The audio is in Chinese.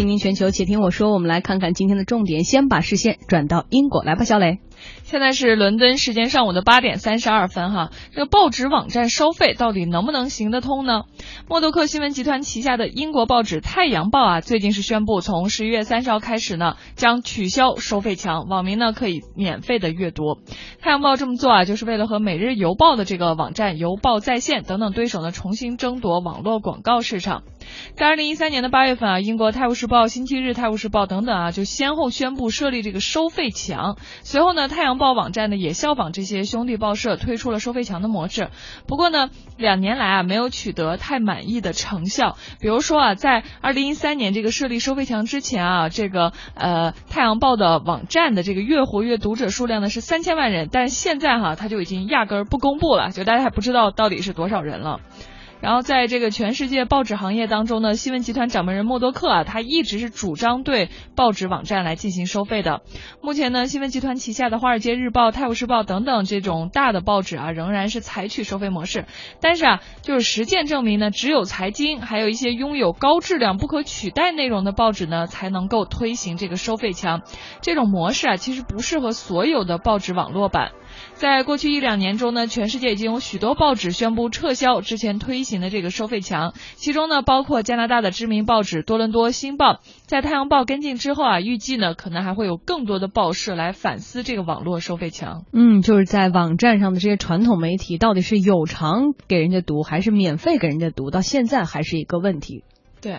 听听全球，且听我说。我们来看看今天的重点，先把视线转到英国来吧，小磊。现在是伦敦时间上午的八点三十二分，哈，这个报纸网站收费到底能不能行得通呢？默多克新闻集团旗下的英国报纸《太阳报》啊，最近是宣布从十一月三十号开始呢，将取消收费墙，网民呢可以免费的阅读。《太阳报》这么做啊，就是为了和《每日邮报》的这个网站《邮报在线》等等对手呢，重新争夺网络广告市场。在二零一三年的八月份啊，英国《泰晤士报》、《星期日泰晤士报》等等啊，就先后宣布设立这个收费墙。随后呢，《太阳报》网站呢也效仿这些兄弟报社推出了收费墙的模式。不过呢，两年来啊没有取得太满意的成效。比如说啊，在二零一三年这个设立收费墙之前啊，这个呃《太阳报》的网站的这个月活跃读者数量呢是三千万人，但现在哈它就已经压根儿不公布了，就大家还不知道到底是多少人了。然后在这个全世界报纸行业当中呢，新闻集团掌门人默多克啊，他一直是主张对报纸网站来进行收费的。目前呢，新闻集团旗下的《华尔街日报》《泰晤士报》等等这种大的报纸啊，仍然是采取收费模式。但是啊，就是实践证明呢，只有财经，还有一些拥有高质量、不可取代内容的报纸呢，才能够推行这个收费墙。这种模式啊，其实不适合所有的报纸网络版。在过去一两年中呢，全世界已经有许多报纸宣布撤销之前推行的这个收费墙，其中呢包括加拿大的知名报纸多伦多新报。在太阳报跟进之后啊，预计呢可能还会有更多的报社来反思这个网络收费墙。嗯，就是在网站上的这些传统媒体到底是有偿给人家读还是免费给人家读，到现在还是一个问题。对。